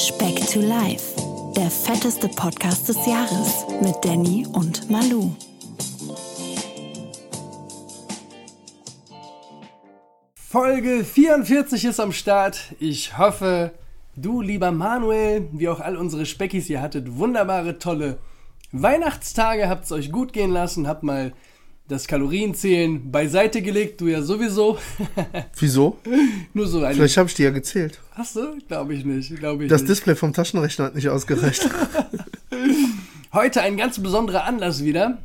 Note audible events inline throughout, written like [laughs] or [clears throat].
Speck to Life, der fetteste Podcast des Jahres mit Danny und Malu. Folge 44 ist am Start. Ich hoffe, du, lieber Manuel, wie auch all unsere Speckis, ihr hattet wunderbare, tolle Weihnachtstage, habt es euch gut gehen lassen, habt mal das Kalorienzählen beiseite gelegt, du ja sowieso. [laughs] Wieso? Nur so eine. Vielleicht habe ich die ja gezählt. Hast du? Glaube ich nicht. Glaube ich Das nicht. Display vom Taschenrechner hat nicht ausgereicht. [laughs] Heute ein ganz besonderer Anlass wieder.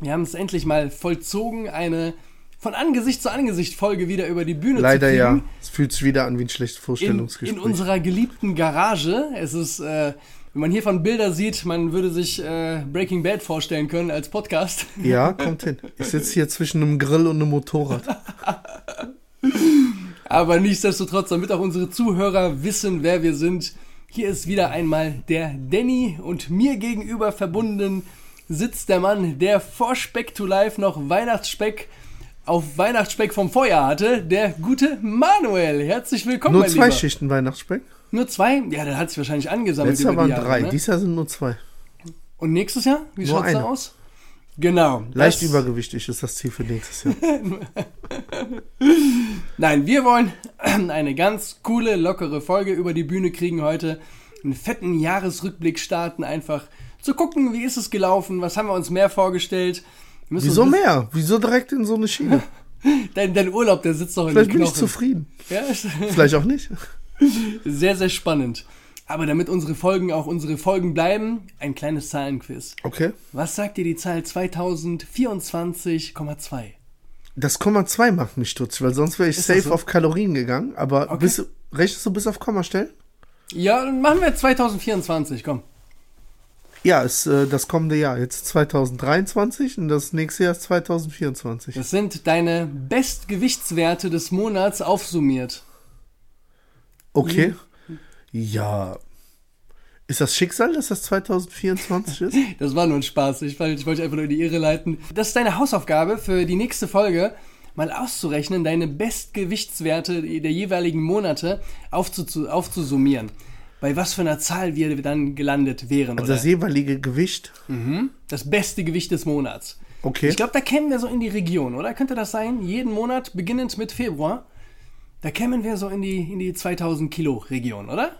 Wir haben es endlich mal vollzogen, eine von Angesicht zu Angesicht Folge wieder über die Bühne Leider zu kriegen. ja. Es fühlt sich wieder an wie ein schlechtes In, Vorstellungsgespräch. in unserer geliebten Garage. Es ist, äh, wenn man hiervon Bilder sieht, man würde sich äh, Breaking Bad vorstellen können als Podcast. [laughs] ja, kommt hin. Ich sitze hier zwischen einem Grill und einem Motorrad. [laughs] Aber nichtsdestotrotz, damit auch unsere Zuhörer wissen, wer wir sind, hier ist wieder einmal der Danny und mir gegenüber verbunden sitzt der Mann, der vor Speck to Life noch Weihnachtsspeck auf Weihnachtsspeck vom Feuer hatte, der gute Manuel. Herzlich willkommen, Nur zwei Lieber. Schichten Weihnachtsspeck. Nur zwei? Ja, dann hat sich wahrscheinlich angesammelt. Letztes Jahr waren Jahre, drei. Ne? Dieses Jahr sind nur zwei. Und nächstes Jahr? Wie Nur schaut's da aus? Genau. Leicht das- übergewichtig ist das Ziel für nächstes Jahr. [laughs] Nein, wir wollen [clears throat] eine ganz coole, lockere Folge über die Bühne kriegen heute. Einen fetten Jahresrückblick starten, einfach zu gucken, wie ist es gelaufen, was haben wir uns mehr vorgestellt. Wieso mehr? Wieso direkt in so eine Schiene? [laughs] Dein, dein Urlaub, der sitzt doch in Vielleicht den bin ich zufrieden. Ja, Vielleicht auch nicht. [laughs] [laughs] sehr, sehr spannend. Aber damit unsere Folgen auch unsere Folgen bleiben, ein kleines Zahlenquiz. Okay. Was sagt dir die Zahl 2024,2? Das Komma 2 macht mich stutzig, weil sonst wäre ich Ist safe so? auf Kalorien gegangen. Aber Okay. bis, rechnest du bis auf Kommastellen? Ja, dann machen wir 2024, komm. Ja, ist äh, das kommende Jahr. Jetzt 2023 und das nächste Jahr ist 2024. Das sind deine Bestgewichtswerte des Monats aufsummiert. Okay. Ja. Ist das Schicksal, dass das 2024 ist? [laughs] Das war nur ein Spaß. Ich, wollte- ich wollte dich einfach nur in die Irre leiten. Das ist deine Hausaufgabe für die nächste Folge, mal auszurechnen, deine Bestgewichtswerte der jeweiligen Monate aufzu aufzusummieren. Bei was für einer Zahl wir dann gelandet wären. Also oder? das jeweilige Gewicht. das beste Gewicht des Monats. Okay. Ich glaube, da kämen wir so in die Region, oder? Könnte das sein? Jeden Monat, beginnend mit Februar. Da kämen wir so in die, in die 2000 Kilo Region, oder?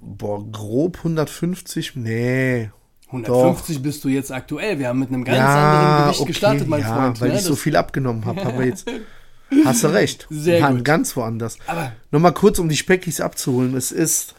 Boah, grob 150. Nee. 150 bist du jetzt aktuell. Wir haben mit einem ganz ja, anderen Gewicht okay, gestartet, mein ja, Freund. Weil ne? ich so viel abgenommen habe. Aber jetzt [laughs] hast du recht. Sehr Mann, gut. ganz woanders. Aber Nochmal kurz, um die Speckis abzuholen. Es ist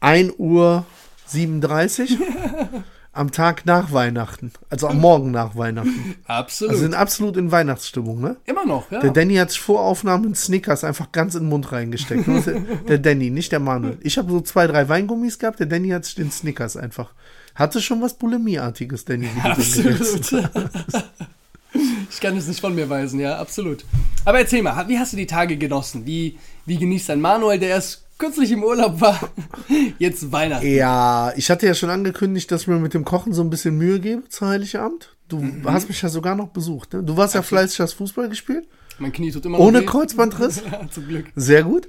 1 Uhr 37 [laughs] am Tag nach Weihnachten. Also am Morgen nach Weihnachten. [laughs] absolut. Also sind absolut in Weihnachtsstimmung, ne? Immer noch, ja. Der Danny hat sich vor Aufnahmen Snickers einfach ganz in den Mund reingesteckt. Nur [laughs] Der Danny, nicht der Manuel. Ich habe so zwei, drei Weingummis gehabt, der Danny hat sich den Snickers einfach. Hatte schon was Bulimieartiges, Danny. Absolut. [laughs] ich kann es nicht von mir weisen, ja, absolut. Aber erzähl mal, wie hast du die Tage genossen? Wie, wie genießt dein Manuel, der erst kürzlich im Urlaub war, jetzt Weihnachten? Ja, ich hatte ja schon angekündigt, dass ich mir mit dem Kochen so ein bisschen Mühe gebe zu Heiligabend. Du Mhm. hast mich ja sogar noch besucht. Ne? Du warst ja fleißig hast Fußball gespielt. Mein Knie tut immer Ohne. Kreuzbandriss. [laughs] Zum Glück. Sehr gut.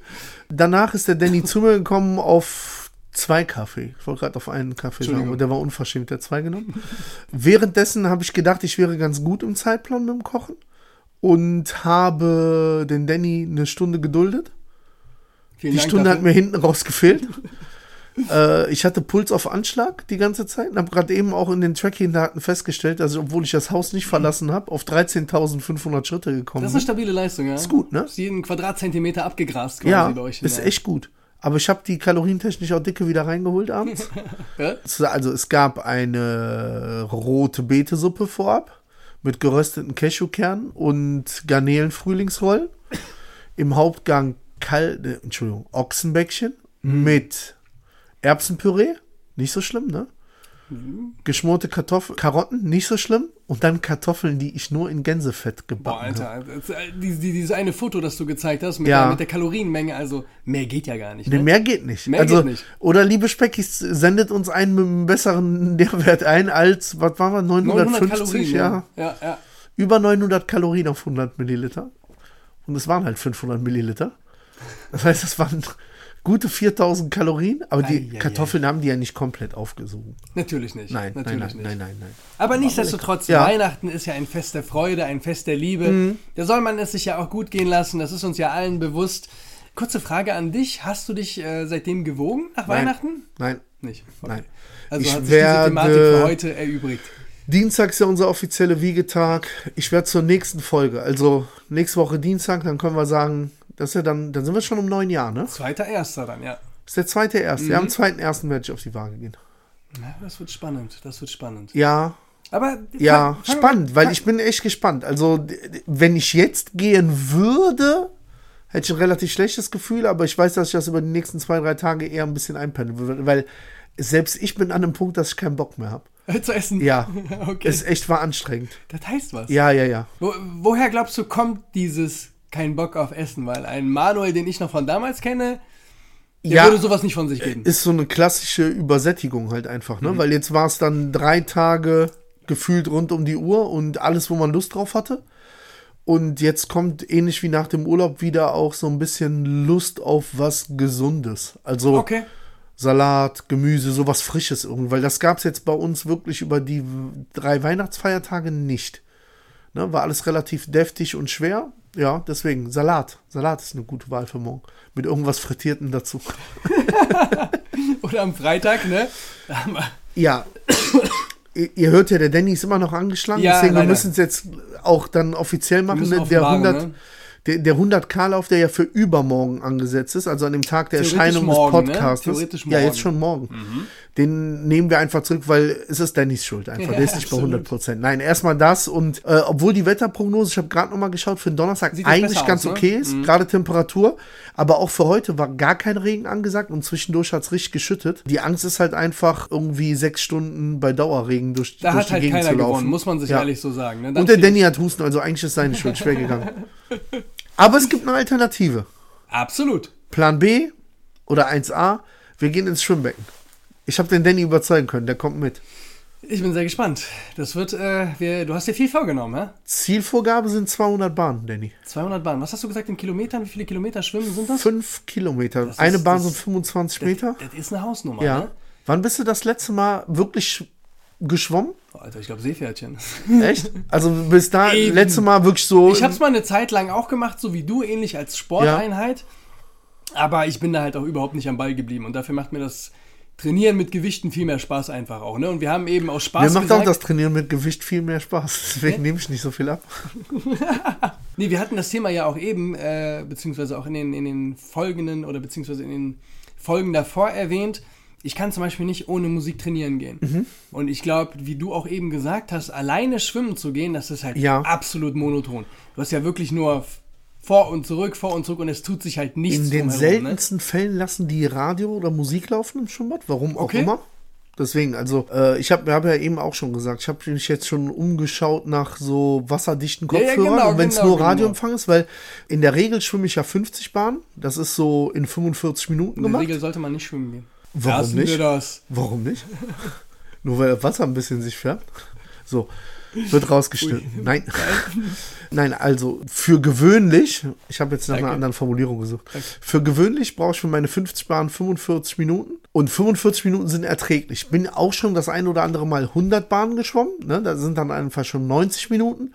Danach ist der Danny zu mir gekommen auf zwei Kaffee. Ich wollte gerade auf einen Kaffee sagen, aber der war unverschämt, der zwei genommen. Währenddessen habe ich gedacht, ich wäre ganz gut im Zeitplan mit dem Kochen und habe den Danny eine Stunde geduldet. Vielen Die Dank Stunde hat dafür. mir hinten raus gefehlt. [laughs] äh, ich hatte Puls auf Anschlag die ganze Zeit und habe gerade eben auch in den Tracking-Daten festgestellt, dass ich, obwohl ich das Haus nicht verlassen habe, auf 13.500 Schritte gekommen Das ist bin. eine stabile Leistung, ja. Ist gut, ne? Ist jeden Quadratzentimeter abgegrast quasi Ja, euch. ist ja. echt gut. Aber ich habe die kalorientechnisch auch dicke wieder reingeholt abends. [laughs] Also es gab eine rote Beetesuppe vorab mit gerösteten Cashewkernen und Garnelen-Frühlingsrollen. Im Hauptgang kal äh, Entschuldigung, Ochsenbäckchen mit Erbsenpüree. Nicht so schlimm, ne? Geschmorte Kartoffeln, Karotten, nicht so schlimm. Und dann Kartoffeln, die ich nur in Gänsefett Boah, gebacken habe. Alter. das- äh, die- die- Dieses eine Foto, das du gezeigt hast, mit, Ja. der, mit der Kalorienmenge, also mehr geht ja gar nicht. Nee, Ne? mehr geht nicht. Mehr also, geht nicht. Oder liebe Speckis, sendet uns einen mit einem besseren [laughs] Nährwert ein als, was waren wir, 950? ja. Ja, ja. Über 900 Kalorien auf 100 Milliliter. Und es waren halt 500 Milliliter. Das heißt, es waren Gute 4000 Kalorien, aber die Ei, ei, Kartoffeln haben die ja nicht komplett aufgesogen. Natürlich nicht. Nein, natürlich nein, nein, nicht. nein, nein, nein. Aber nichtsdestotrotz, Ja. Weihnachten ist ja ein Fest der Freude, ein Fest der Liebe. Mhm. Da soll man es sich ja auch gut gehen lassen, das ist uns ja allen bewusst. Kurze Frage an dich, hast du dich äh, seitdem gewogen nach Nein. Weihnachten? Nein. Nicht. Nein. Also Ich hat sich diese Thematik für heute erübrigt. Dienstag ist ja unser offizieller Wiegetag. Ich werde zur nächsten Folge, also nächste Woche Dienstag, dann können wir sagen, das ist ja dann, dann sind wir schon im neuen Jahr, ne? Zweiter Erster dann, ja. Das ist der zweite erste. Mhm. Ja, am zweiten ersten werde ich auf die Waage gehen. ja. Das wird spannend, das wird spannend. Ja, Aber ja, fang- fang- spannend, weil fang- ich bin echt gespannt. Also, wenn ich jetzt gehen würde, hätte ich ein relativ schlechtes Gefühl, aber ich weiß, dass ich das über die nächsten zwei, drei Tage eher ein bisschen einpendeln würde, weil selbst ich bin an einem Punkt, dass ich keinen Bock mehr habe. [laughs] zu essen. Ja, [laughs] okay. es echt war anstrengend. das heißt was. Ja, ja, ja. Wo, woher glaubst du, kommt dieses kein Bock auf Essen? Weil ein Manuel, den ich noch von damals kenne, der Ja, würde sowas nicht von sich geben. ist so eine klassische Übersättigung halt einfach, ne? Weil jetzt war es dann drei Tage gefühlt rund um die Uhr und alles, wo man Lust drauf hatte. Und jetzt kommt ähnlich wie nach dem Urlaub wieder auch so ein bisschen Lust auf was Gesundes. Also Okay. Salat, Gemüse, sowas Frisches irgendwie. Weil das gab es jetzt bei uns wirklich über die drei Weihnachtsfeiertage nicht. Ne? War alles relativ deftig und schwer. Ja, deswegen Salat. Salat ist eine gute Wahl für morgen. Mit irgendwas Frittierten dazu. [laughs] Oder am Freitag, ne? Wir- Ja. ihr, ihr hört ja, der Danny ist immer noch angeschlagen, Ja, deswegen wir leider. müssen es jetzt auch dann offiziell machen. Ne? Der, Waage, 100, ne? der, der 100k-Lauf, der ja für übermorgen angesetzt ist, also an dem Tag der Theoretisch Erscheinung morgen, des ne? Podcasts. Theoretisch Ja, morgen. Mhm. jetzt schon morgen. Den nehmen wir einfach zurück, weil es ist Dannys Schuld einfach. Ja, der ist nicht absolut. bei 100 Prozent. Nein, erstmal das und äh, obwohl die Wetterprognose, ich habe gerade nochmal geschaut, für den Donnerstag Sieht eigentlich ganz aus, ne? okay ist, gerade Temperatur, aber auch für heute war gar kein Regen angesagt und zwischendurch hat es richtig geschüttet. Die Angst ist halt einfach irgendwie sechs Stunden bei Dauerregen durch, Da durch hat die halt Gegend keiner zu laufen. gewonnen, muss man sich Ja. ehrlich so sagen. Ne? Und der Danny hat Husten, also eigentlich ist seine Schuld schwer gegangen. [laughs] Aber es gibt eine Alternative. Absolut. Plan B oder 1a, wir gehen ins Schwimmbecken. Ich habe den Danny überzeugen können, der kommt mit. Ich bin sehr gespannt. Das wird, äh, wir, du hast dir viel vorgenommen, ja? Zielvorgabe sind 200 Bahnen, Danny. 200 Bahnen. Was hast du gesagt in Kilometern? Wie viele Kilometer schwimmen sind das? 5 Kilometer. Das ist- Eine Bahn das- sind 25 Meter. Das ist eine Hausnummer, Ja. ne? Wann bist du das letzte Mal wirklich geschwommen? Alter, ich glaube Seepferdchen. [laughs] Echt? Also bis da Eben. letzte Mal wirklich so. Ich habe es mal eine Zeit lang auch gemacht, so wie du, ähnlich als Sporteinheit. Aber ich bin da halt auch überhaupt nicht am Ball geblieben. Und dafür macht mir das Trainieren mit Gewichten viel mehr Spaß einfach auch. Ne? Und wir haben eben aus Spaß mir macht gesagt, auch das Trainieren mit Gewicht viel mehr Spaß. [laughs] Deswegen nehme ich nicht so viel ab. [laughs] Nee, wir hatten das Thema ja auch eben, äh, beziehungsweise auch in den, in den folgenden oder beziehungsweise in den Folgen davor erwähnt. Ich kann zum Beispiel nicht ohne Musik trainieren gehen. Mhm. Und ich glaube, wie du auch eben gesagt hast, alleine schwimmen zu gehen, das ist halt Ja. absolut monoton. Du hast ja wirklich nur vor und zurück, vor und zurück und es tut sich halt nichts In den drumherum, seltensten Fällen lassen die Radio oder Musik laufen im Schwimmbad. Warum auch Okay. immer. Deswegen, also äh, ich habe hab ja eben auch schon gesagt, ich habe mich jetzt schon umgeschaut nach so wasserdichten Ja, ja, Kopfhörern genau, wenn es genau, nur genau. Radioempfang ist, weil in der Regel schwimme ich ja 50 Bahnen. Das ist so in 45 Minuten In der gemacht. Regel sollte man nicht schwimmen gehen. Warum Lassen nicht? Warum nicht? [laughs] Nur weil das Wasser ein bisschen sich färbt. So, wird rausgeschnitten. Nein. [laughs] Nein, also für gewöhnlich, ich habe jetzt nach einer Danke. anderen Formulierung gesucht. Für gewöhnlich brauche ich für meine 50 Bahnen 45 Minuten und 45 Minuten sind erträglich. Ich bin auch schon das ein oder andere Mal 100 Bahnen geschwommen, ne? da sind dann einfach schon 90 Minuten.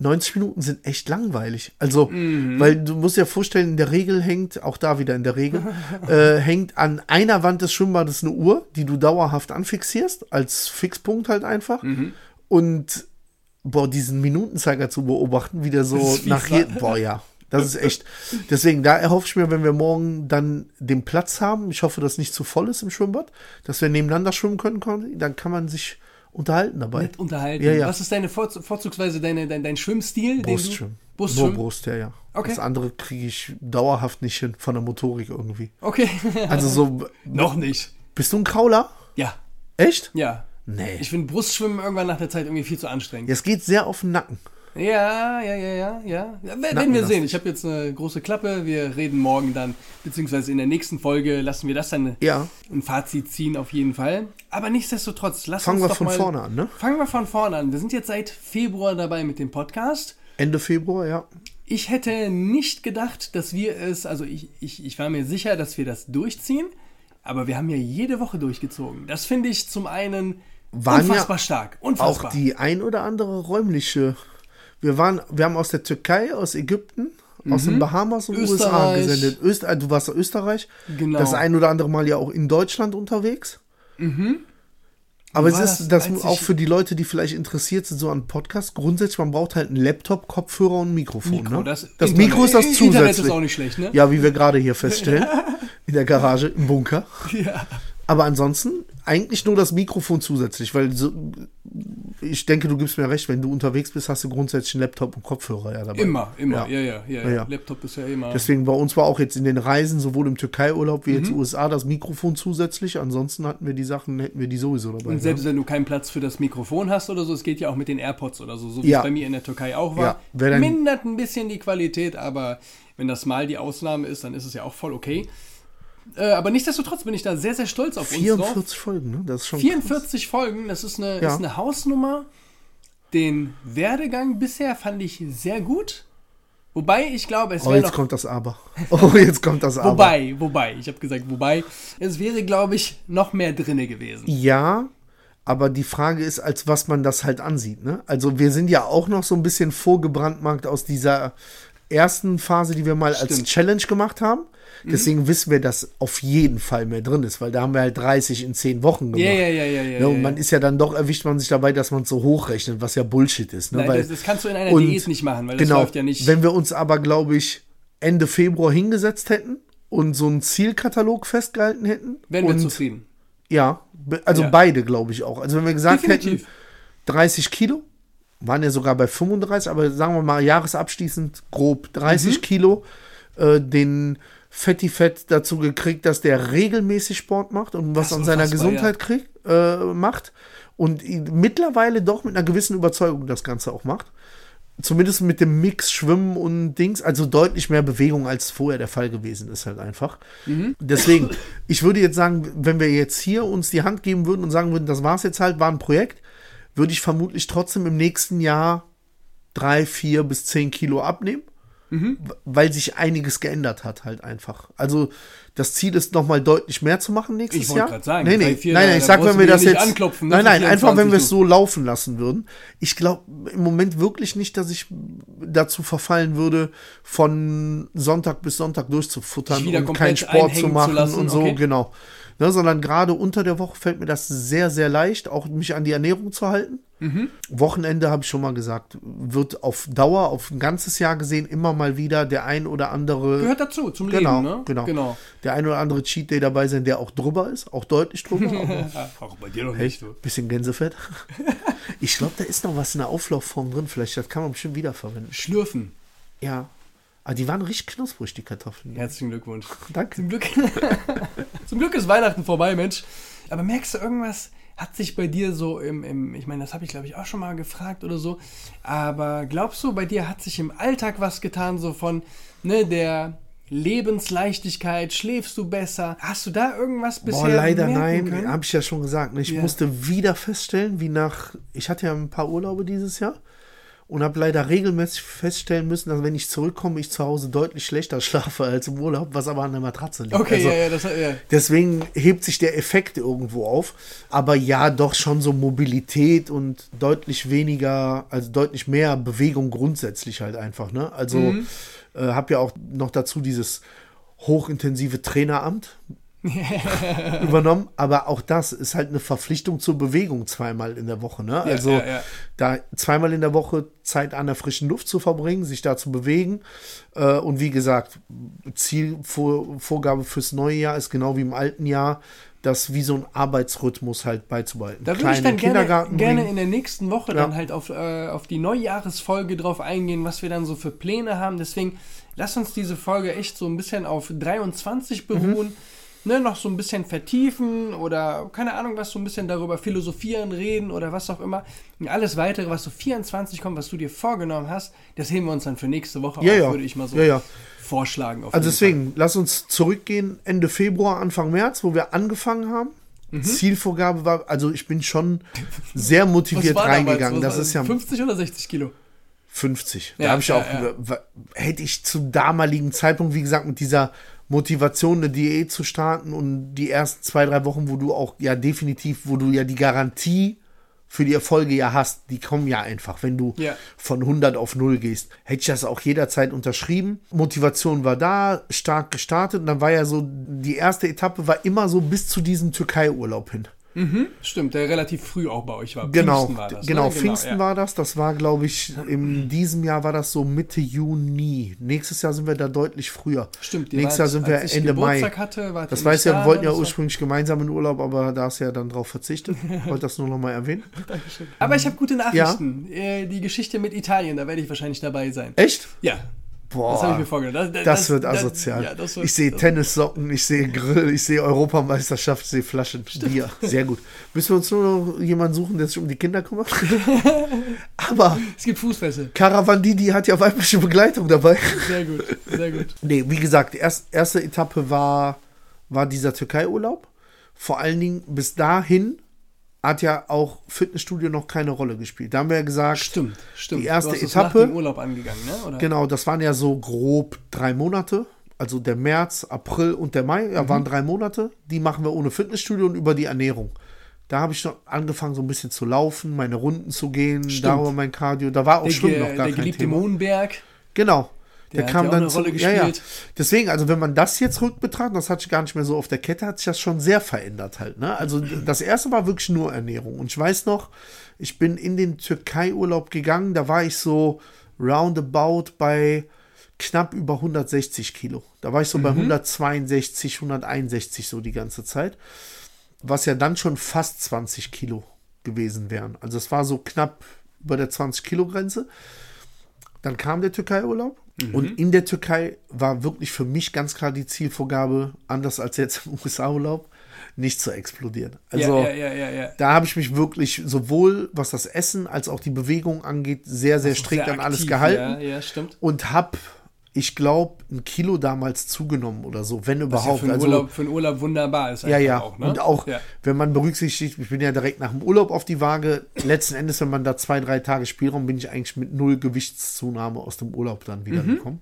90 Minuten sind echt langweilig. Also, weil du musst dir vorstellen, in der Regel hängt, auch da wieder in der Regel, [laughs] äh, hängt an einer Wand des Schwimmbades eine Uhr, die du dauerhaft anfixierst, als Fixpunkt halt einfach. Und boah, diesen Minutenzeiger zu beobachten, wie der so nach jedem, boah, ja. Das ist echt. Deswegen, da erhoffe ich mir, wenn wir morgen dann den Platz haben, ich hoffe, dass nicht zu voll ist im Schwimmbad, dass wir nebeneinander schwimmen können, dann kann man sich unterhalten dabei. Nett unterhalten. Ja, ja. Was ist deine Vorz vorzugsweise deine, dein, dein Schwimmstil? du- Brustschwimmen. Nur Brustschwimmen? Brust, ja, ja. Okay. Das andere kriege ich dauerhaft nicht hin, von der Motorik irgendwie. Okay. Also so, [laughs] Noch nicht. bist du ein Krauler? Ja. Echt? Ja. Nee. Ich finde Brustschwimmen irgendwann nach der Zeit irgendwie viel zu anstrengend. Es geht sehr auf den Nacken. Ja, ja, ja, ja, ja. werden wir sehen. Ich habe jetzt eine große Klappe. Wir reden morgen dann, beziehungsweise in der nächsten Folge lassen wir das dann Ja. ein Fazit ziehen auf jeden Fall. Aber nichtsdestotrotz, lass Fangen uns wir doch von vorne an, ne? Fangen wir von vorne an. Wir sind jetzt seit Februar dabei mit dem Podcast. Ende Februar, ja. Ich hätte nicht gedacht, dass wir es, also ich, ich, ich war mir sicher, dass wir das durchziehen, aber wir haben ja jede Woche durchgezogen. Das finde ich zum einen Waren ja unfassbar stark. Unfassbar. Auch die ein oder andere räumliche. Wir waren, wir haben aus der Türkei, aus Ägypten, aus den Bahamas und USA Mhm. Gesendet. Öster, du warst in Österreich. Genau. Das ein oder andere Mal ja auch in Deutschland unterwegs. Aber Wie es ist das, das, auch für die Leute, die vielleicht interessiert sind, so an Podcasts. Grundsätzlich, man braucht halt einen Laptop, Kopfhörer und ein Mikrofon. Mikro, ne? das das, Internet- Mikro ist das [laughs] Internet zusätzlich. ist auch nicht schlecht, ne? Ja, wie wir gerade hier feststellen. [laughs] in der Garage, im Bunker. Ja. Aber ansonsten eigentlich nur das Mikrofon zusätzlich, weil so, ich denke, du gibst mir recht, wenn du unterwegs bist, hast du grundsätzlich einen Laptop und Kopfhörer ja dabei. Immer, immer, Ja. ja, ja, ja. ja, Ja, ja. Laptop ist ja immer. Deswegen bei uns war auch jetzt in den Reisen, sowohl im Türkei-Urlaub wie Mhm. jetzt USA, das Mikrofon zusätzlich. Ansonsten hatten wir die Sachen, hätten wir die sowieso dabei. Und selbst gehabt. wenn du keinen Platz für das Mikrofon hast oder so, es geht ja auch mit den AirPods oder so, so wie Ja. es bei mir in der Türkei auch war. Ja, Mindert ein bisschen die Qualität, aber wenn das mal die Ausnahme ist, dann ist es ja auch voll okay. Äh, aber nichtsdestotrotz bin ich da sehr, sehr stolz auf uns drauf. 44 Folgen, ne? Das ist schon 44 Folgen, das ist eine, Ja. ist eine Hausnummer. Den Werdegang bisher fand ich sehr gut. Wobei, ich glaube, es Oh, wäre jetzt noch kommt das Aber. Oh, jetzt kommt das Aber. Wobei, wobei, ich habe gesagt, wobei, es wäre, glaube ich, noch mehr drinne gewesen. Ja, aber die Frage ist, als was man das halt ansieht. Ne? Also wir sind ja auch noch so ein bisschen vorgebrandmarkt aus dieser ersten Phase, die wir mal als Stimmt. Challenge gemacht haben. Deswegen wissen wir, dass auf jeden Fall mehr drin ist, weil da haben wir halt 30 in 10 Wochen gemacht. Ja, ja, ja, ja, ja. Ne, und ja, man ja. ist ja dann doch, erwischt man sich dabei, dass man es so hochrechnet, was ja Bullshit ist. Ne? Nein, weil, das, das kannst du in einer und- Diät nicht machen, weil das genau, läuft ja nicht. Wenn wir uns aber, glaube ich, Ende Februar hingesetzt hätten und so einen Zielkatalog festgehalten hätten. wären wir und zufrieden. ja, also Ja. beide, glaube ich auch. Also wenn wir gesagt Definitiv. hätten, 30 Kilo, waren ja sogar bei 35, aber sagen wir mal jahresabschließend grob 30 Mhm. Kilo, äh, den Fetti Fett dazu gekriegt, dass der regelmäßig Sport macht und was an seiner Gesundheit kriegt, äh, macht und mittlerweile doch mit einer gewissen Überzeugung das Ganze auch macht. Zumindest mit dem Mix Schwimmen und Dings, also deutlich mehr Bewegung als vorher der Fall gewesen ist halt einfach. Deswegen, ich würde jetzt sagen, wenn wir jetzt hier uns die Hand geben würden und sagen würden, das war's jetzt halt, war ein Projekt, würde ich vermutlich trotzdem im nächsten Jahr drei, vier bis zehn Kilo abnehmen, w- weil sich einiges geändert hat halt einfach. Also das Ziel ist nochmal deutlich mehr zu machen nächstes Ich wollte Jahr. grad sagen, nee, drei, nee, vier, nein, nein, ich sag, wenn wir das jetzt, anklopfen, ne, nein, nein, einfach, wenn 24 wir es so laufen lassen würden. Ich glaube im Moment wirklich nicht, dass ich dazu verfallen würde, von Sonntag bis Sonntag durchzufuttern und keinen Sport zu zu machen lassen, und so, okay. genau. Ne, sondern gerade unter der Woche fällt mir das sehr, sehr leicht, auch mich an die Ernährung zu halten. Mhm. Wochenende, habe ich schon mal gesagt, wird auf Dauer, auf ein ganzes Jahr gesehen, immer mal wieder der ein oder andere. Gehört dazu, zum genau, Leben, ne? genau, genau. Der ein oder andere Cheat Day dabei sein, der auch drüber ist, auch deutlich drüber. [laughs] Auch bei dir doch nicht. Du. bisschen Gänsefett. [laughs] Ich glaube, da ist noch was in der Auflaufform drin. Vielleicht das kann man bestimmt wiederverwenden. Schlürfen. Ja. Aber die waren richtig knusprig, die Kartoffeln. Herzlichen Glückwunsch. Danke. Zum Glück, [laughs] zum Glück ist Weihnachten vorbei, Mensch. Aber merkst du, irgendwas hat sich bei dir so im, im ich meine, das habe ich glaube ich auch schon mal gefragt oder so, aber glaubst du, bei dir hat sich im Alltag was getan, so von, ne, der Lebensleichtigkeit, schläfst du besser? Hast du da irgendwas bisher Boah, leider nein, habe ich ja schon gesagt. ne? Ich Ja. musste wieder feststellen, wie nach, ich hatte ja ein paar Urlaube dieses Jahr und habe leider regelmäßig feststellen müssen, dass wenn ich zurückkomme, ich zu Hause deutlich schlechter [laughs] schlafe als im Urlaub, was aber an der Matratze liegt. Okay, Also, ja, ja, das ja. Deswegen hebt sich der Effekt irgendwo auf. Aber ja, doch schon so Mobilität und deutlich weniger, also deutlich mehr Bewegung grundsätzlich halt einfach. Ne? Also Mhm. äh, habe ja auch noch dazu dieses hochintensive Traineramt [laughs] übernommen. Aber auch das ist halt eine Verpflichtung zur Bewegung zweimal in der Woche. Ne? also ja, ja. da zweimal in der Woche Zeit an der frischen Luft zu verbringen, sich da zu bewegen. Äh, und wie gesagt, Zielvorgabe fürs neue Jahr ist genau wie im alten Jahr, das wie so ein Arbeitsrhythmus halt beizubehalten. Da würde ich dann gerne, gerne in der nächsten Woche dann halt auf, äh, auf die Neujahresfolge drauf eingehen, was wir dann so für Pläne haben. Deswegen lass uns diese Folge echt so ein bisschen auf 23 beruhen. Ne, noch so ein bisschen vertiefen oder keine Ahnung, was so ein bisschen darüber philosophieren, reden oder was auch immer. Und alles weitere, was so 24 kommt, was du dir vorgenommen hast, das heben wir uns dann für nächste Woche Ja, auf, ja. würde ich mal so Ja, vorschlagen. Also jeden Fall. deswegen, lass uns zurückgehen Ende Februar, Anfang März, wo wir angefangen haben. Mhm. Zielvorgabe war, also ich bin schon sehr motiviert damals? reingegangen. Das ist ja 50 oder 60 Kilo? 50. Da habe ich ja, auch, hätte ich zum damaligen Zeitpunkt, wie gesagt, mit dieser Motivation, eine Diät zu starten und die ersten zwei, drei Wochen, wo du auch ja definitiv, wo du ja die Garantie für die Erfolge ja hast, die kommen ja einfach, wenn du Ja. von 100 auf 0 gehst. Hätte ich das auch jederzeit unterschrieben. Motivation war da, stark gestartet und dann war ja so, die erste Etappe war immer so bis zu diesem Türkei-Urlaub hin. Stimmt, der relativ früh auch bei euch war. Genau, Pfingsten war das. genau, ne? Pfingsten ja. war das. Das war, glaube ich, in diesem Jahr war das so Mitte Juni. Nächstes Jahr sind wir da deutlich früher. Stimmt, Nächstes Jahr sind wir ich Ende Mai. Geburtstag Hatte, wart Das weiß ja, wir wollten da, ja war- ursprünglich gemeinsam in Urlaub, aber da hast du ja dann drauf verzichtet. [laughs] Wollte das nur noch mal erwähnen. Aber ich habe gute Nachrichten. Äh, Die Geschichte mit Italien, da werde ich wahrscheinlich dabei sein. Echt? Ja, Boah. das habe ich mir vorgenommen. Das, Das, wird asozial. ja, das wird, ich sehe das- Tennissocken, ich sehe Grill, ich sehe Europameisterschaft, ich sehe Flaschen Bier. Sehr gut. Müssen wir uns nur noch jemanden suchen, der sich um die Kinder kümmert? [laughs] Aber Es gibt Fußfessel. Caravandidi hat ja weibliche Begleitung dabei. Sehr gut, sehr gut. Nee, wie gesagt, die erst, erste Etappe war, war dieser Türkei-Urlaub. Vor allen Dingen bis dahin hat ja auch Fitnessstudio noch keine Rolle gespielt. Da haben wir ja gesagt, Stimmt, stimmt. Die erste Etappe- nach dem Urlaub angegangen, ne? Oder? genau, das waren ja so grob drei Monate. Also der März, April und der Mai, ja, Mhm. waren drei Monate. Die machen wir ohne Fitnessstudio und über die Ernährung. Da habe ich noch angefangen, so ein bisschen zu laufen, meine Runden zu gehen, darüber mein Cardio. Da war auch Der, ge- noch gar der kein geliebte Thema. Mohnberg. Genau. Der Der, kam dann Rolle ja, ja. gespielt. Deswegen, also wenn man das jetzt rückbetrachtet, das hatte ich gar nicht mehr so auf der Kette, hat sich das schon sehr verändert halt. Ne? Also das erste war wirklich nur Ernährung. Und ich weiß noch, ich bin in den Türkei-Urlaub gegangen, da war ich so roundabout bei knapp über 160 Kilo. Da war ich so bei 162, 161 so die ganze Zeit. Was ja dann schon fast 20 Kilo gewesen wären. Also es war so knapp über der 20 Kilo Grenze. Dann kam der Türkei-Urlaub. Und in der Türkei war wirklich für mich ganz klar die Zielvorgabe, anders als jetzt im [laughs] USA-Urlaub, nicht zu explodieren. Also ja, ja, ja, da habe ich mich wirklich sowohl was das Essen als auch die Bewegung angeht, sehr, sehr strikt Sehr an alles aktiv, gehalten. Ja, ja, stimmt. Und habe, ich glaube, ein Kilo damals zugenommen oder so, wenn Was ja überhaupt. für, also, Urlaub, für einen Urlaub wunderbar ist. ja, ja. Auch, ne? Und auch, Ja. wenn man berücksichtigt, ich bin ja direkt nach dem Urlaub auf die Waage. Letzten Endes, wenn man da zwei, drei Tage Spielraum, bin ich eigentlich mit null Gewichtszunahme aus dem Urlaub dann wieder Mhm. gekommen.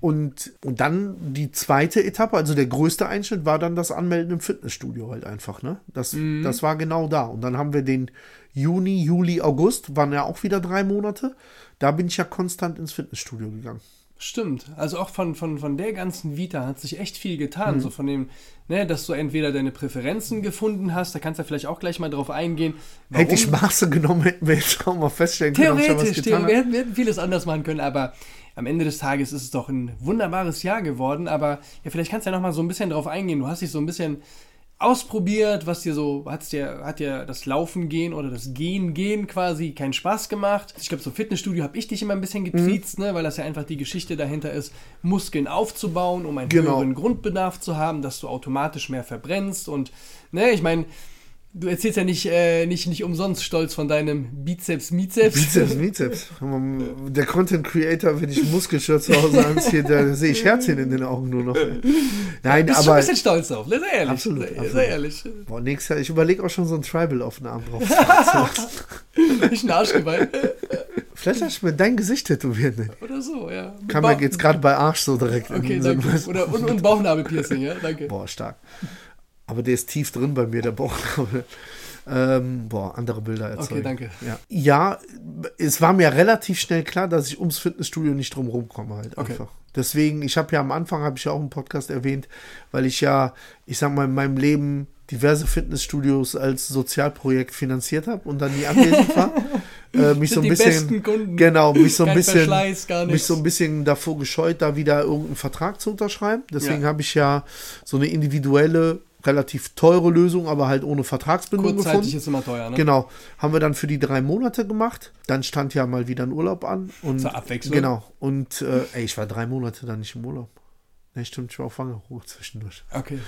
Und, und dann die zweite Etappe, also der größte Einschnitt war dann das Anmelden im Fitnessstudio halt einfach, ne? Das, Mhm. das war genau da. Und dann haben wir den Juni, Juli, August, waren ja auch wieder drei Monate. Da bin ich ja konstant ins Fitnessstudio gegangen. Stimmt. Also auch von, von, von der ganzen Vita hat sich echt viel getan. Mhm. So von dem, ne, dass du entweder deine Präferenzen gefunden hast, da kannst du vielleicht auch gleich mal drauf eingehen. Hätte ich warum- Maße genommen, hätten wir jetzt auch mal feststellen können, Theoretisch. Wir hätten, wir hätten vieles anders machen können, aber am Ende des Tages ist es doch ein wunderbares Jahr geworden. Aber ja, vielleicht kannst du ja noch mal so ein bisschen drauf eingehen. Du hast dich so ein bisschen ausprobiert, was dir so, hat's dir, hat dir das Laufen gehen oder das Gehen gehen quasi keinen Spaß gemacht. Ich glaube, so Fitnessstudio habe ich dich immer ein bisschen Mhm. getriezt, ne, weil das ja einfach die Geschichte dahinter ist, Muskeln aufzubauen, um einen Genau. höheren Grundbedarf zu haben, dass du automatisch mehr verbrennst und, ne, ich meine, Du erzählst ja nicht, äh, nicht, nicht umsonst stolz von deinem Bizeps, Mizeps. Bizeps, Bizeps. Der Content Creator, wenn ich ein Muskelshirt zu Hause anziehe, da sehe ich Herzchen in den Augen nur noch. [laughs] Nein, Bist aber. ein bisschen stolz drauf, ne? sei ehrlich. Absolut, sei, absolut. sei ehrlich. Boah, nächstes Jahr, ich überlege auch schon so ein Tribal auf den Arm drauf. Nicht [laughs] ein Arschgeweih. Vielleicht hast du mir dein Gesicht tätowiert. Ne? Oder so, ja. Mit Kam mir jetzt gerade bei Arsch so direkt. Okay, danke. Oder, und, und Bauchnabelpiercing, ja, danke. Boah, stark. Aber der ist tief drin bei mir, der Bauchnabel. Ähm, boah, andere Bilder erzeugen. Okay, danke. Ja. ja, es war mir relativ schnell klar, dass ich ums Fitnessstudio nicht drum rumkomme halt Okay. einfach. Deswegen, ich habe ja am Anfang, habe ich ja auch im Podcast erwähnt, weil ich ja, ich sag mal, in meinem Leben diverse Fitnessstudios als Sozialprojekt finanziert habe und dann nie anwesend war. [laughs] äh, mich so ein die bisschen, genau, mich so ein bisschen, mich so ein bisschen davor gescheut, da wieder irgendeinen Vertrag zu unterschreiben. Deswegen Ja. habe ich ja so eine individuelle, relativ teure Lösung, aber halt ohne Vertragsbindung Kurzzeitig gefunden. ist immer teuer, ne? Genau. Haben wir dann für die drei Monate gemacht. Dann stand ja mal wieder ein Urlaub an. Und, Zur Abwechslung. Genau. Und äh, ey, ich war drei Monate dann nicht im Urlaub. Ne, stimmt, ich war auf Wangerruhe zwischendurch. Okay.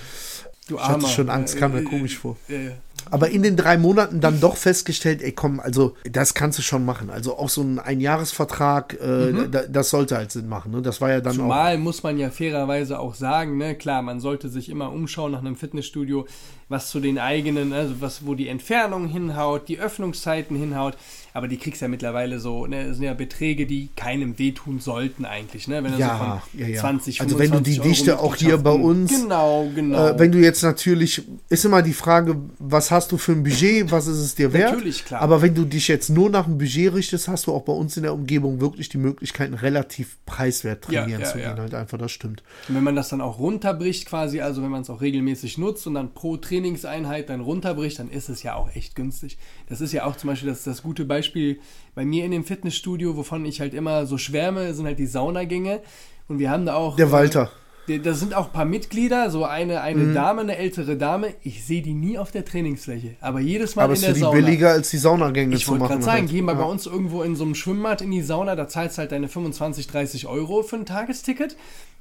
Du Ich hatte schon Angst, Äh, kam mir äh, komisch vor. äh, Aber in den drei Monaten dann doch festgestellt, ey komm, also das kannst du schon machen. Also auch so ein Einjahresvertrag, äh, Mhm. da, das sollte halt Sinn machen. Ne? Das war ja dann auch. Zumal muss man ja fairerweise auch sagen, ne, klar, man sollte sich immer umschauen nach einem Fitnessstudio, was zu den eigenen, also was, wo die Entfernung hinhaut, die Öffnungszeiten hinhaut, aber die kriegst ja mittlerweile so, ne, das sind ja Beträge, die keinem wehtun sollten eigentlich, ne, wenn du Ja, so von ja, ja. 20, Also wenn du die 25 Euro Dichte auch hier bei uns- Genau, genau. Äh, wenn du jetzt natürlich, ist immer die Frage, was hast du für ein Budget, was ist es dir wert? Natürlich, klar. Aber wenn du dich jetzt nur nach dem Budget richtest, hast du auch bei uns in der Umgebung wirklich die Möglichkeiten, relativ preiswert trainieren ja, zu gehen. Halt einfach, das stimmt. Und wenn man das dann auch runterbricht quasi, also wenn man es auch regelmäßig nutzt und dann pro Trainingseinheit dann runterbricht, dann ist es ja auch echt günstig. Das ist ja auch zum Beispiel das, das gute Beispiel bei mir in dem Fitnessstudio, wovon ich halt immer so schwärme, sind halt die Saunagänge. Und wir haben da auch... Der Walter. Da sind auch ein paar Mitglieder, so eine, eine Mhm. Dame, eine ältere Dame. Ich sehe die nie auf der Trainingsfläche, aber jedes Mal Aber in ist der für die Sauna. billiger, als die Saunagänge Ich zu wollte machen. gerade sagen, halt. geh mal Ja. bei uns irgendwo in so einem Schwimmbad in die Sauna, da zahlst halt deine 25, 30 Euro für ein Tagesticket.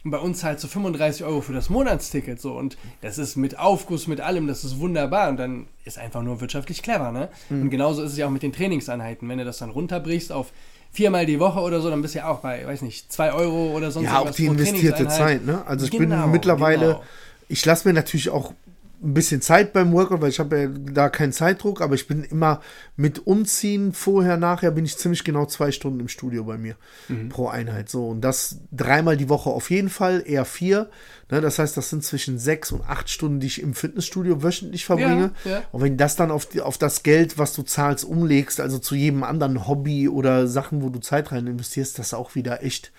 Und bei uns zahlst du 35 Euro für das Monatsticket. So. Und das ist mit Aufguss, mit allem, das ist wunderbar. Und dann ist einfach nur wirtschaftlich clever. Ne? Mhm. Und genauso ist es ja auch mit den Trainingseinheiten. Wenn du das dann runterbrichst auf viermal die Woche oder so, dann bist du ja auch bei, weiß nicht, 2 Euro oder sonst Ja, auch die investierte. Zeit. Ne? Also ich Genau, bin mittlerweile, genau. ich lasse mir natürlich auch ein bisschen Zeit beim Workout, weil ich habe ja da keinen Zeitdruck, aber ich bin immer mit Umziehen, vorher, nachher bin ich ziemlich genau zwei Stunden im Studio bei mir Mhm. pro Einheit. So, und das dreimal die Woche auf jeden Fall, eher vier. Ne? Das heißt, das sind zwischen sechs und acht Stunden, die ich im Fitnessstudio wöchentlich verbringe. Ja, ja. Und wenn das dann auf, die, auf das Geld, was du zahlst, umlegst, also zu jedem anderen Hobby oder Sachen, wo du Zeit rein investierst, das ist auch wieder echt,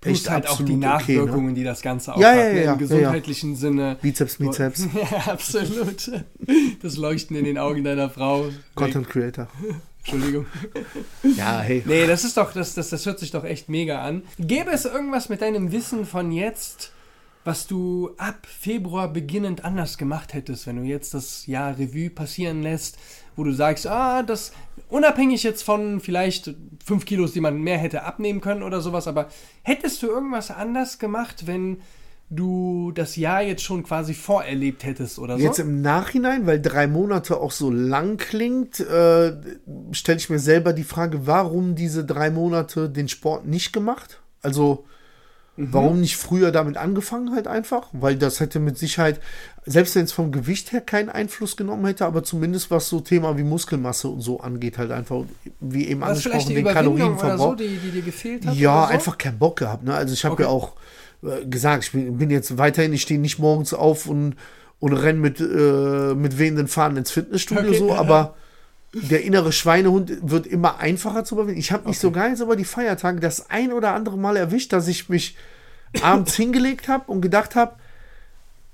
Plus echt halt auch die absolut okay. Nachwirkungen, Ne? die das Ganze auch Ja, hat, ja, ja, ja, im gesundheitlichen Sinne. Bizeps, Bizeps, [laughs] Ja, absolut. Das Leuchten in den Augen deiner Frau. Content Creator. Entschuldigung. Ja, hey. Nee, das ist doch, das, das, das hört sich doch echt mega an. Gäbe es irgendwas mit deinem Wissen von jetzt, was du ab Februar beginnend anders gemacht hättest, wenn du jetzt das Jahr Revue passieren lässt, wo du sagst, ah, das unabhängig jetzt von vielleicht fünf Kilos, die man mehr hätte abnehmen können oder sowas, aber hättest du irgendwas anders gemacht, wenn du das Jahr jetzt schon quasi vorerlebt hättest oder so? Jetzt im Nachhinein, weil drei Monate auch so lang klingt, äh, stelle ich mir selber die Frage, warum diese drei Monate den Sport nicht gemacht? Also, warum nicht früher damit angefangen halt einfach? Weil das hätte mit Sicherheit, selbst wenn es vom Gewicht her keinen Einfluss genommen hätte, aber zumindest was so Thema wie Muskelmasse und so angeht halt einfach, wie eben vielleicht angesprochen, den Kalorienverbrauch. so, die, die dir gefehlt hat? Ja, so? einfach keinen Bock gehabt. Ne? Also ich habe Okay. ja auch äh, gesagt, ich bin, bin jetzt weiterhin, ich stehe nicht morgens auf und, und renne mit, äh, mit wehenden Fahnen ins Fitnessstudio Okay. so, aber der innere Schweinehund wird immer einfacher zu überwinden. Ich habe mich Okay. sogar jetzt über die Feiertage das ein oder andere Mal erwischt, dass ich mich abends [laughs] hingelegt habe und gedacht habe,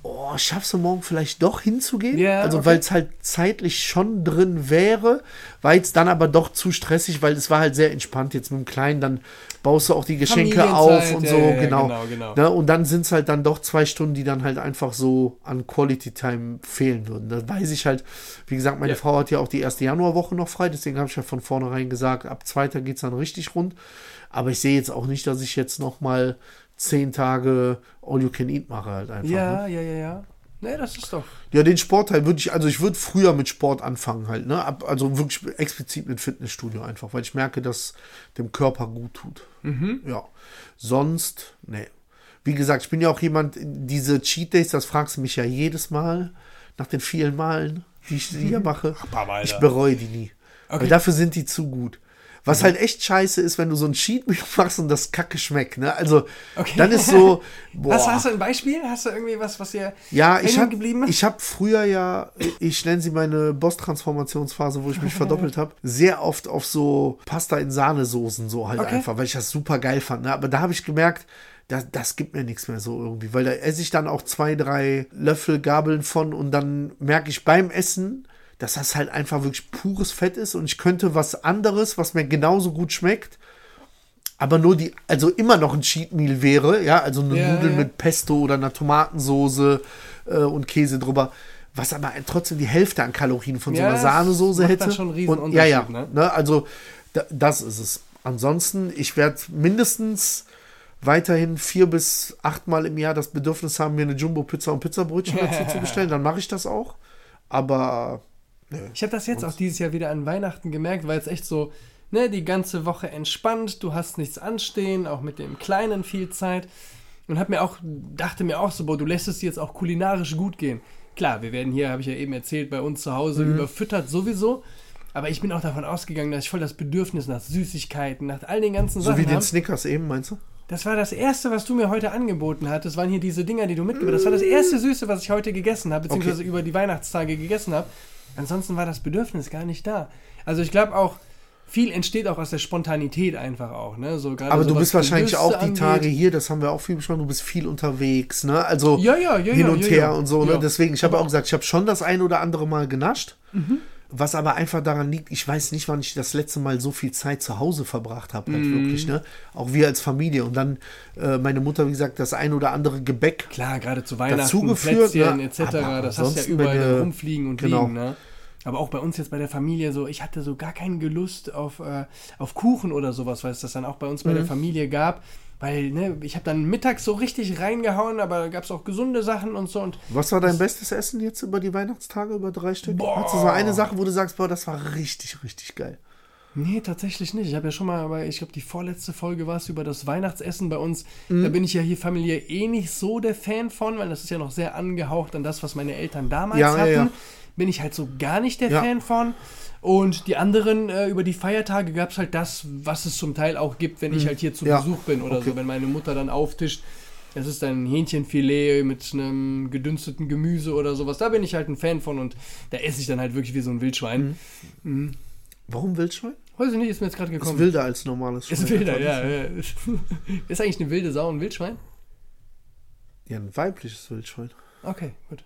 oh, schaffst du morgen vielleicht doch hinzugehen? Ja, also okay. weil es halt zeitlich schon drin wäre, war jetzt dann aber doch zu stressig, weil es war halt sehr entspannt jetzt mit dem Kleinen, dann baust du auch die Geschenke auf und ja, so, ja, genau. genau, genau. Ne? Und dann sind es halt dann doch zwei Stunden, die dann halt einfach so an Quality Time fehlen würden. Da weiß ich halt, wie gesagt, meine Ja. Frau hat ja auch die erste Januarwoche noch frei, deswegen habe ich ja von vornherein gesagt, ab zweiter geht es dann richtig rund. Aber ich sehe jetzt auch nicht, dass ich jetzt noch mal zehn Tage All You Can Eat mache halt einfach. Ne? Ja, ja, ja, ja. Nee, das ist doch. Ja, den Sportteil würde ich, also ich würde früher mit Sport anfangen halt, ne? Ab, also wirklich explizit mit Fitnessstudio einfach, weil ich merke, dass dem Körper gut tut. Ja. Sonst, nee. Wie gesagt, ich bin ja auch jemand, diese Cheat Days, das fragst du mich ja jedes Mal, nach den vielen Malen, die ich hier mache. paar Mal, ich ja. bereue die nie. Okay. Weil dafür sind die zu gut. Was halt echt scheiße ist, wenn du so ein Cheat Meal [laughs] machst und das Kacke schmeckt, ne? Also, Okay. dann ist so, [laughs] boah. Hast, hast du ein Beispiel? Hast du irgendwie was, was dir Ja, ich habe geblieben ist? ich hab früher ja, ich nenne sie meine Boss-Transformationsphase, wo ich mich [laughs] verdoppelt habe, sehr oft auf so Pasta in Sahnesoßen so halt Okay. einfach, weil ich das super geil fand. Ne? Aber da habe ich gemerkt, das, das gibt mir nichts mehr so irgendwie, weil da esse ich dann auch zwei, drei Löffel Gabeln von und dann merke ich beim Essen, dass das halt einfach wirklich pures Fett ist und ich könnte was anderes, was mir genauso gut schmeckt, aber nur die, also immer noch ein Cheat Meal wäre, ja, also eine Ja, Nudeln ja. mit Pesto oder einer Tomatensoße äh, und Käse drüber, was aber trotzdem die Hälfte an Kalorien von so Ja, einer das Sahnesoße hätte. dann schon einen und, ja, ja, Unterschied, ne? also da, das ist es. Ansonsten, ich werde mindestens weiterhin vier bis achtmal im Jahr das Bedürfnis haben, mir eine Jumbo-Pizza und Pizzabrötchen dazu zu [laughs] bestellen. Dann mache ich das auch. Aber Ich habe das jetzt auch dieses Jahr wieder an Weihnachten gemerkt, weil es echt so, ne, die ganze Woche entspannt, du hast nichts anstehen, auch mit dem Kleinen viel Zeit. Und hab mir auch, dachte mir auch so, boah, du lässt es dir jetzt auch kulinarisch gut gehen. Klar, wir werden hier, habe ich ja eben erzählt, bei uns zu Hause Mhm. überfüttert sowieso. Aber ich bin auch davon ausgegangen, dass ich voll das Bedürfnis nach Süßigkeiten, nach all den ganzen So Sachen wie den hab. Snickers eben, meinst du? Das war das erste, was du mir heute angeboten hattest. waren hier diese Dinger, die du mitgebracht hast. Das war das erste Süße, was ich heute gegessen habe, beziehungsweise über die Weihnachtstage gegessen habe. Ansonsten war das Bedürfnis gar nicht da. Also ich glaube auch, viel entsteht auch aus der Spontanität einfach auch. Ne? So, Aber du bist wahrscheinlich Gelüste auch die angeht. Tage hier, das haben wir auch viel besprochen, du bist viel unterwegs, ne? Also Ja, ja, ja, hin und her und so, ne? Deswegen, ich habe auch gesagt, ich habe schon das ein oder andere Mal genascht. Mhm. Was aber einfach daran liegt, ich weiß nicht, wann ich das letzte Mal so viel Zeit zu Hause verbracht habe, halt Mhm. wirklich, ne? Auch wir als Familie. Und dann äh, meine Mutter, wie gesagt, das ein oder andere Gebäck. Klar, gerade zu Weihnachten, Dazugeführt, Plätzchen ne? etc. Aber Das hast du ja überall du- rumfliegen und genau. liegen. Ne? Aber auch bei uns jetzt bei der Familie so, ich hatte so gar keinen Gelust auf, äh, auf Kuchen oder sowas, weil es das dann auch bei uns bei der Mhm. Familie gab. Weil, ne, ich habe dann mittags so richtig reingehauen, aber da gab es auch gesunde Sachen und so. Und Was war dein bestes Essen jetzt über die Weihnachtstage, über drei Stück? Boah. Hast du so eine Sache, wo du sagst, boah, das war richtig, richtig geil? Nee, tatsächlich nicht. Ich habe ja schon mal, aber ich glaube, die vorletzte Folge war es über das Weihnachtsessen bei uns. Mhm. Da bin ich ja hier familiär eh nicht so der Fan von, weil das ist ja noch sehr angehaucht an das, was meine Eltern damals Ja, ja, hatten. ja. Bin ich halt so gar nicht der Ja. Fan von. Und die anderen, äh, über die Feiertage gab es halt das, was es zum Teil auch gibt, wenn ich halt hier zu Mhm. Ja, Besuch bin oder okay. so, wenn meine Mutter dann auftischt. Das ist dann Hähnchenfilet mit einem gedünsteten Gemüse oder sowas. Da bin ich halt ein Fan von und da esse ich dann halt wirklich wie so ein Wildschwein. Warum Wildschwein? Weiß ich nicht, ist mir jetzt gerade Ist gekommen. wilder als normales Ist Schwein. wilder, ja, ja. [laughs] Ist eigentlich eine wilde Sau ein Wildschwein? Ja, ein weibliches Wildschwein. Okay, gut.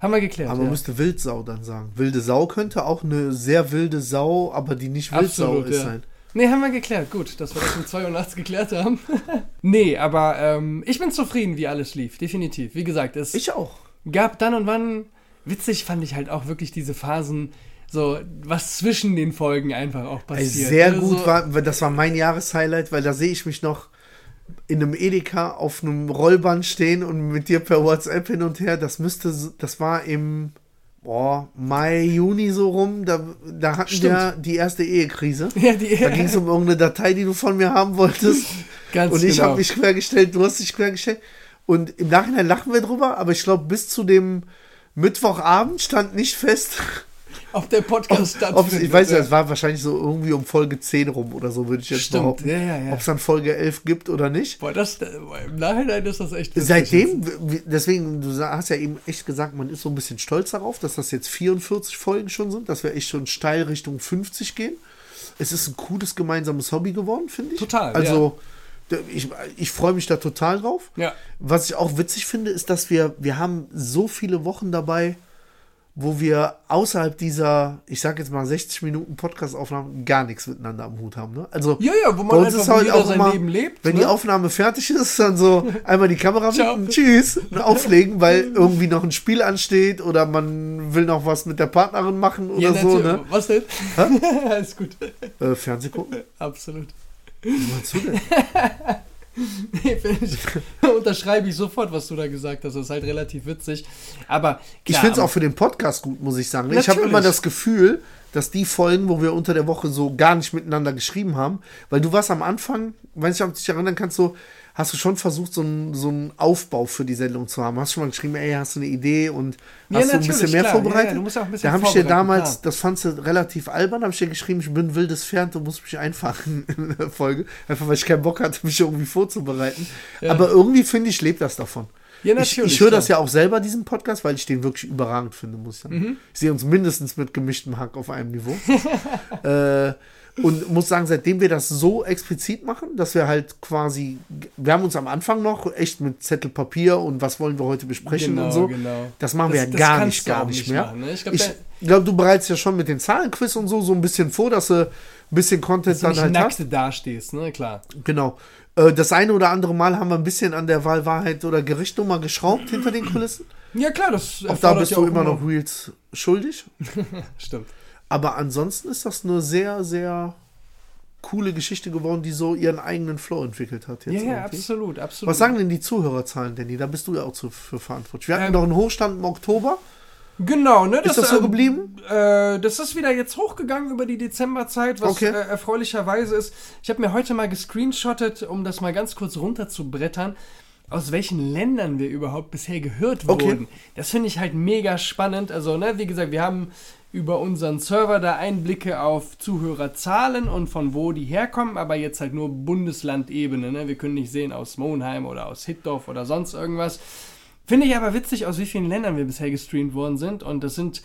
Haben wir geklärt. Aber man ja. müsste Wildsau dann sagen. Wilde Sau könnte auch eine sehr wilde Sau, aber die nicht Wildsau Absolut, ist ja. sein. Nee, haben wir geklärt. Gut, dass wir das um 2 Uhr nachts geklärt haben. [laughs] nee, aber ähm, ich bin zufrieden, wie alles lief. Definitiv. Wie gesagt, es Ich auch. gab dann und wann, witzig fand ich halt auch wirklich diese Phasen, so was zwischen den Folgen einfach auch Ey, passiert. sehr ne? gut war, das war mein Jahreshighlight, weil da sehe ich mich noch in einem Edeka auf einem Rollband stehen und mit dir per WhatsApp hin und her. Das müsste, das war im boah, Mai, Juni so rum. Da, da hatten Stimmt. wir die erste Ehekrise. Ja, die, Da ging es um irgendeine Datei, die du von mir haben wolltest. [laughs] Ganz und ich genau. habe mich quergestellt, du hast dich quergestellt. Und im Nachhinein lachen wir drüber, aber ich glaube, bis zu dem Mittwochabend stand nicht fest, auf der Podcast ob ich weiß ja, ja. es war wahrscheinlich so irgendwie um Folge 10 rum oder so, würde ich jetzt Stimmt, behaupten. ja, ja, ja. Ob es dann Folge 11 gibt oder nicht. Boah, das, äh, im Nachhinein ist das echt witzig Seitdem, deswegen, du hast ja eben echt gesagt, man ist so ein bisschen stolz darauf, dass das jetzt 44 Folgen schon sind, dass wir echt schon steil Richtung 50 gehen. Es ist ein cooles gemeinsames Hobby geworden, finde ich. Total, Also, da- ich, ich freue mich da total drauf. Ja. Was ich auch witzig finde, ist, dass wir, wir haben so viele Wochen dabei, wo wir außerhalb dieser, ich sag jetzt mal 60 Minuten Podcast-Aufnahmen gar nichts miteinander am Hut haben. Ne? Also Ja, ja, wo man einfach halt auch sein immer, Leben lebt, wenn ne? die Aufnahme fertig ist, dann so [laughs] einmal die Kamera mit, tschüss, und auflegen, weil irgendwie noch ein Spiel ansteht oder man will noch was mit der Partnerin machen oder Ja, so. Ne? Was denn? [laughs] Alles gut. Äh, Fernseh gucken? [laughs] Absolut. Was meinst du denn? [laughs] Nee, ich, [laughs] unterschreibe ich sofort, was du da gesagt hast. Das ist halt relativ witzig. Aber Ich klar, finde es auch für den Podcast gut, muss ich sagen. Ich habe Natürlich. immer das Gefühl, dass die Folgen, wo wir unter der Woche so gar nicht miteinander geschrieben haben, weil du warst am Anfang, weiß ich, ob du dich erinnern kannst, so, hast du schon versucht, so einen so einen Aufbau für die Sendung zu haben. Hast schon mal geschrieben, ey, hast du eine Idee und Ja, hast du ein bisschen mehr klar. vorbereitet? Ja, ja, du musst ja auch ein bisschen da habe ich dir damals, klar. das fandst du relativ albern, habe ich dir geschrieben, ich bin ein wildes Pferd, du musst mich einfangen [laughs] in der Folge. Einfach weil ich keinen Bock hatte, mich irgendwie vorzubereiten. Aber irgendwie finde ich, lebt das davon. Ja, Ich, natürlich, ich höre das ja auch selber, diesen Podcast, weil ich den wirklich überragend finde, muss ich sagen. Mhm. Ich sehe uns mindestens mit gemischtem Hack auf einem Niveau. [laughs] äh, und muss sagen, seitdem wir das so explizit machen, dass wir halt quasi, wir haben uns am Anfang noch echt mit Zettel Papier und was wollen wir heute besprechen Genau, und so. genau. Das machen wir Das- ja gar nicht, du gar nicht nicht mehr. machen, ne? Ich glaub, glaube, da- du bereitest ja schon mit den Zahlenquiz und so so ein bisschen vor, dass du ein bisschen Content dass du dann nicht halt hast. dastehst, ne? Klar. Genau. Äh, Das eine oder andere Mal haben wir ein bisschen an der Wahl Wahrheit oder Gerichtnummer geschraubt hinter den Kulissen. Ja, klar, das Auch da bist du immer noch Reels schuldig. [laughs] Stimmt. Aber ansonsten ist das eine sehr, sehr coole Geschichte geworden, die so ihren eigenen Flow entwickelt hat. Ja, ja, absolut, absolut. Was sagen denn die Zuhörerzahlen, Danny? Da bist du ja auch zu, für verantwortlich. Wir hatten Ähm, doch einen Hochstand im Oktober. Genau, ne? Ist das so ähm, geblieben? Äh, das ist wieder jetzt hochgegangen über die Dezemberzeit, was Okay. äh, erfreulicherweise ist. Ich habe mir heute mal gescreenshottet, um das mal ganz kurz runterzubrettern, aus welchen Ländern wir überhaupt bisher gehört Okay. wurden. Das finde ich halt mega spannend. Also, ne, wie gesagt, wir haben über unseren Server da Einblicke auf Zuhörerzahlen und von wo die herkommen, aber jetzt halt nur Bundeslandebene. Ne? Wir können nicht sehen aus Monheim oder aus Hittorf oder sonst irgendwas. Finde ich aber witzig, aus wie vielen Ländern wir bisher gestreamt worden sind. Und das sind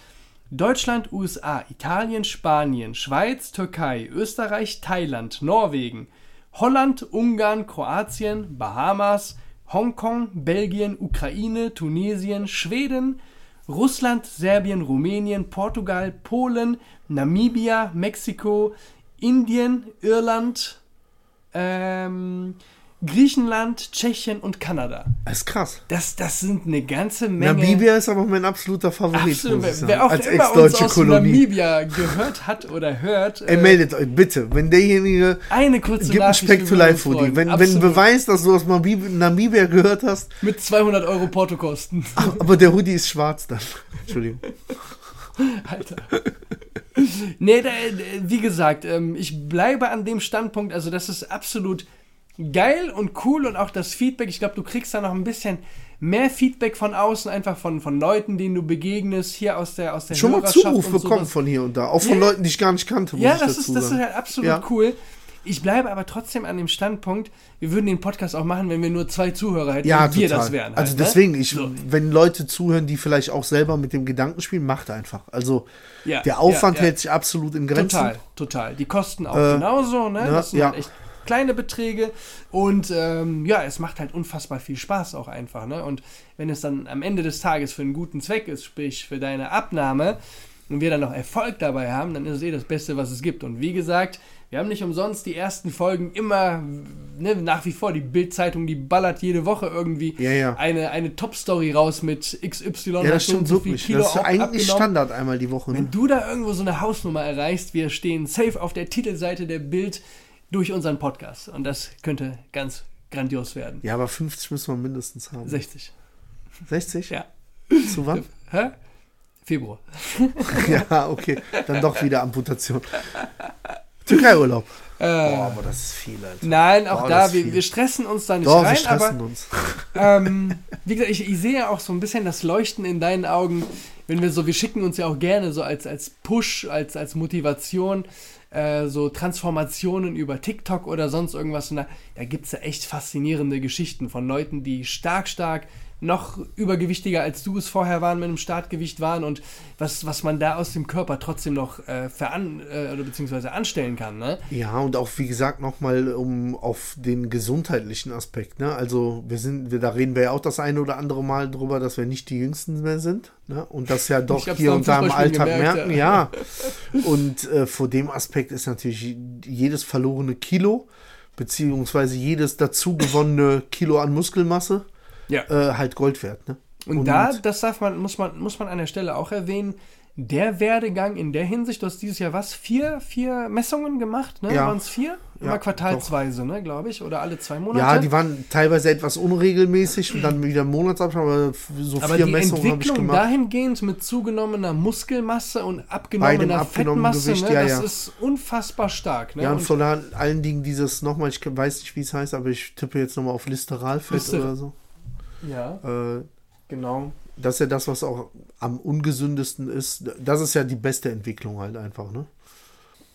Deutschland, USA, Italien, Spanien, Schweiz, Türkei, Österreich, Thailand, Norwegen, Holland, Ungarn, Kroatien, Bahamas, Hongkong, Belgien, Ukraine, Tunesien, Schweden, Russland, Serbien, Rumänien, Portugal, Polen, Namibia, Mexiko, Indien, Irland, ähm, Griechenland, Tschechien und Kanada. Das ist krass. Das, das sind eine ganze Menge. Namibia ist aber mein absoluter Favorit, Absolut. Wer auch als immer uns aus Kolonie. Namibia gehört hat oder hört, Ey, äh, meldet euch bitte, wenn derjenige eine kurze Gib ein. Speck to wir würden Life. Wenn, wenn ein Absolut. Beweis, dass du aus Namibia, gehört hast, Mit 200 Euro Portokosten. [laughs] aber der Hoodie ist schwarz dann. [laughs] Entschuldigung. Alter. nee, da, wie gesagt, ähm, ich bleibe an dem Standpunkt, also das ist absolut geil und cool und auch das Feedback, ich glaube, du kriegst da noch ein bisschen mehr Feedback von außen, einfach von, von Leuten, denen du begegnest, hier aus der aus der Schon mal Zuruf bekommen von hier und da. Auch von Ja. Leuten, die ich gar nicht kannte, Ja, das ist, das ist halt absolut Ja. cool. Ich bleibe aber trotzdem an dem Standpunkt, wir würden den Podcast auch machen, wenn wir nur zwei Zuhörer hätten Ja, und wir total. das wären. also halt, ne? deswegen, ich, So. wenn Leute zuhören, die vielleicht auch selber mit dem Gedanken spielen, macht einfach. Also Ja, der Aufwand hält sich absolut in Grenzen. Total, total. Die kosten auch Äh, genauso, ne? ja, das sind ja. halt echt kleine Beträge und ähm, ja, es macht halt unfassbar viel Spaß auch einfach, ne? Und wenn es dann am Ende des Tages für einen guten Zweck ist, sprich für deine Abnahme und wir dann noch Erfolg dabei haben, dann ist es eh das Beste, was es gibt. Und wie gesagt, wir haben nicht umsonst die ersten Folgen immer, ne, nach wie vor, die Bild-Zeitung, die ballert jede Woche irgendwie Ja, ja. eine, eine Top-Story raus mit XY Ja, das stimmt so viel wirklich. Kilo Das ist eigentlich abgenommen. Standard einmal die Woche. Ne? Wenn du da irgendwo so eine Hausnummer erreichst, wir stehen safe auf der Titelseite der Bild durch unseren Podcast. Und das könnte ganz grandios werden. Ja, aber 50 müssen wir mindestens haben. 60. 60? Ja. Zu wann? Hä? Februar. [laughs] ja, okay. Dann doch wieder Amputation. Türkei-Urlaub. Äh, Boah, aber das ist viel, Alter. nein, auch Boah, da, wir, wir stressen uns da nicht Doch, wir rein, stressen aber uns. [laughs] ähm, wie gesagt, ich, ich sehe auch so ein bisschen das Leuchten in deinen Augen, wenn wir so, wir schicken uns ja auch gerne so als, als Push, als, als Motivation, äh, so Transformationen über TikTok oder sonst irgendwas. Und da, da gibt es ja echt faszinierende Geschichten von Leuten, die stark, stark noch übergewichtiger als du es vorher waren, mit einem Startgewicht waren und was, was man da aus dem Körper trotzdem noch äh, veran äh, oder beziehungsweise anstellen kann, ne? Ja, und auch wie gesagt nochmal um auf den gesundheitlichen Aspekt. Ne? Also wir sind, wir, da reden wir ja auch das eine oder andere Mal drüber, dass wir nicht die Jüngsten mehr sind. Ne? Und das ja doch hier und da im Alltag gemerkt, merken. Ja. [laughs] Und äh, vor dem Aspekt ist natürlich jedes verlorene Kilo, beziehungsweise jedes dazu gewonnene Kilo an Muskelmasse Ja. äh, halt Gold wert. Ne? Und, da, das darf man, muss man, muss man an der Stelle auch erwähnen, der Werdegang in der Hinsicht, du hast dieses Jahr was? Vier, vier Messungen gemacht, ne? Ja. Waren es vier? Immer Ja, quartalsweise, ne, glaube ich, oder alle zwei Monate. Ja, die waren teilweise etwas unregelmäßig und dann wieder Monatsabstand, aber so aber vier die Messungen habe ich Entwicklung gemacht. dahingehend mit zugenommener Muskelmasse und abgenommener Fettmasse, Gewicht, ne, ja, das ja. ist unfassbar stark. Ne? Ja, und Und vor allen Dingen dieses nochmal, ich weiß nicht, wie es heißt, aber ich tippe jetzt nochmal auf Listeralfett Lister- oder so. Ja, Äh, genau. das ist ja das, was auch am ungesündesten ist. Das ist ja die beste Entwicklung halt einfach, ne?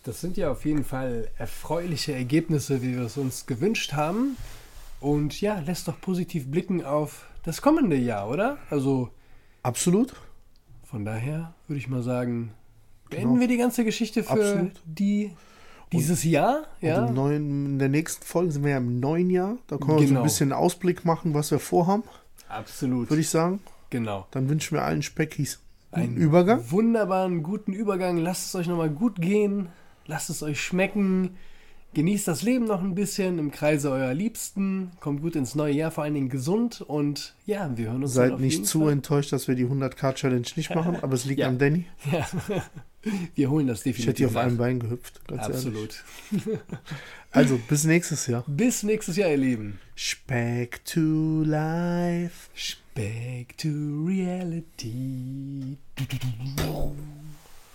Das sind ja auf jeden Fall erfreuliche Ergebnisse, wie wir es uns gewünscht haben. Und ja, lässt doch positiv blicken auf das kommende Jahr, oder? Also Absolut. Von daher würde ich mal sagen, beenden Genau. wir die ganze Geschichte für Absolut. die dieses Jahr. Ja, neuen, in der nächsten Folge sind wir ja im neuen Jahr. Da können wir so Genau. ein bisschen Ausblick machen, was wir vorhaben, absolut. würde ich sagen. genau. Dann wünschen wir allen Speckis einen Einen Übergang. Wunderbaren, guten Übergang. Lasst es euch nochmal gut gehen. Lasst es euch schmecken. Genießt das Leben noch ein bisschen im Kreise eurer Liebsten. Kommt gut ins neue Jahr, vor allen Dingen gesund. Und ja, wir hören uns Seid nicht zu Fall. enttäuscht, dass wir die 100k-Challenge nicht machen, [laughs] aber es liegt Ja. an Danny. Ja. [laughs] Wir holen das definitiv. Ich hätte hier auf einem Bein gehüpft, ganz ehrlich. Absolut. [laughs] Also, bis nächstes Jahr. Bis nächstes Jahr, ihr Lieben. Speck to life. Speck Back to reality.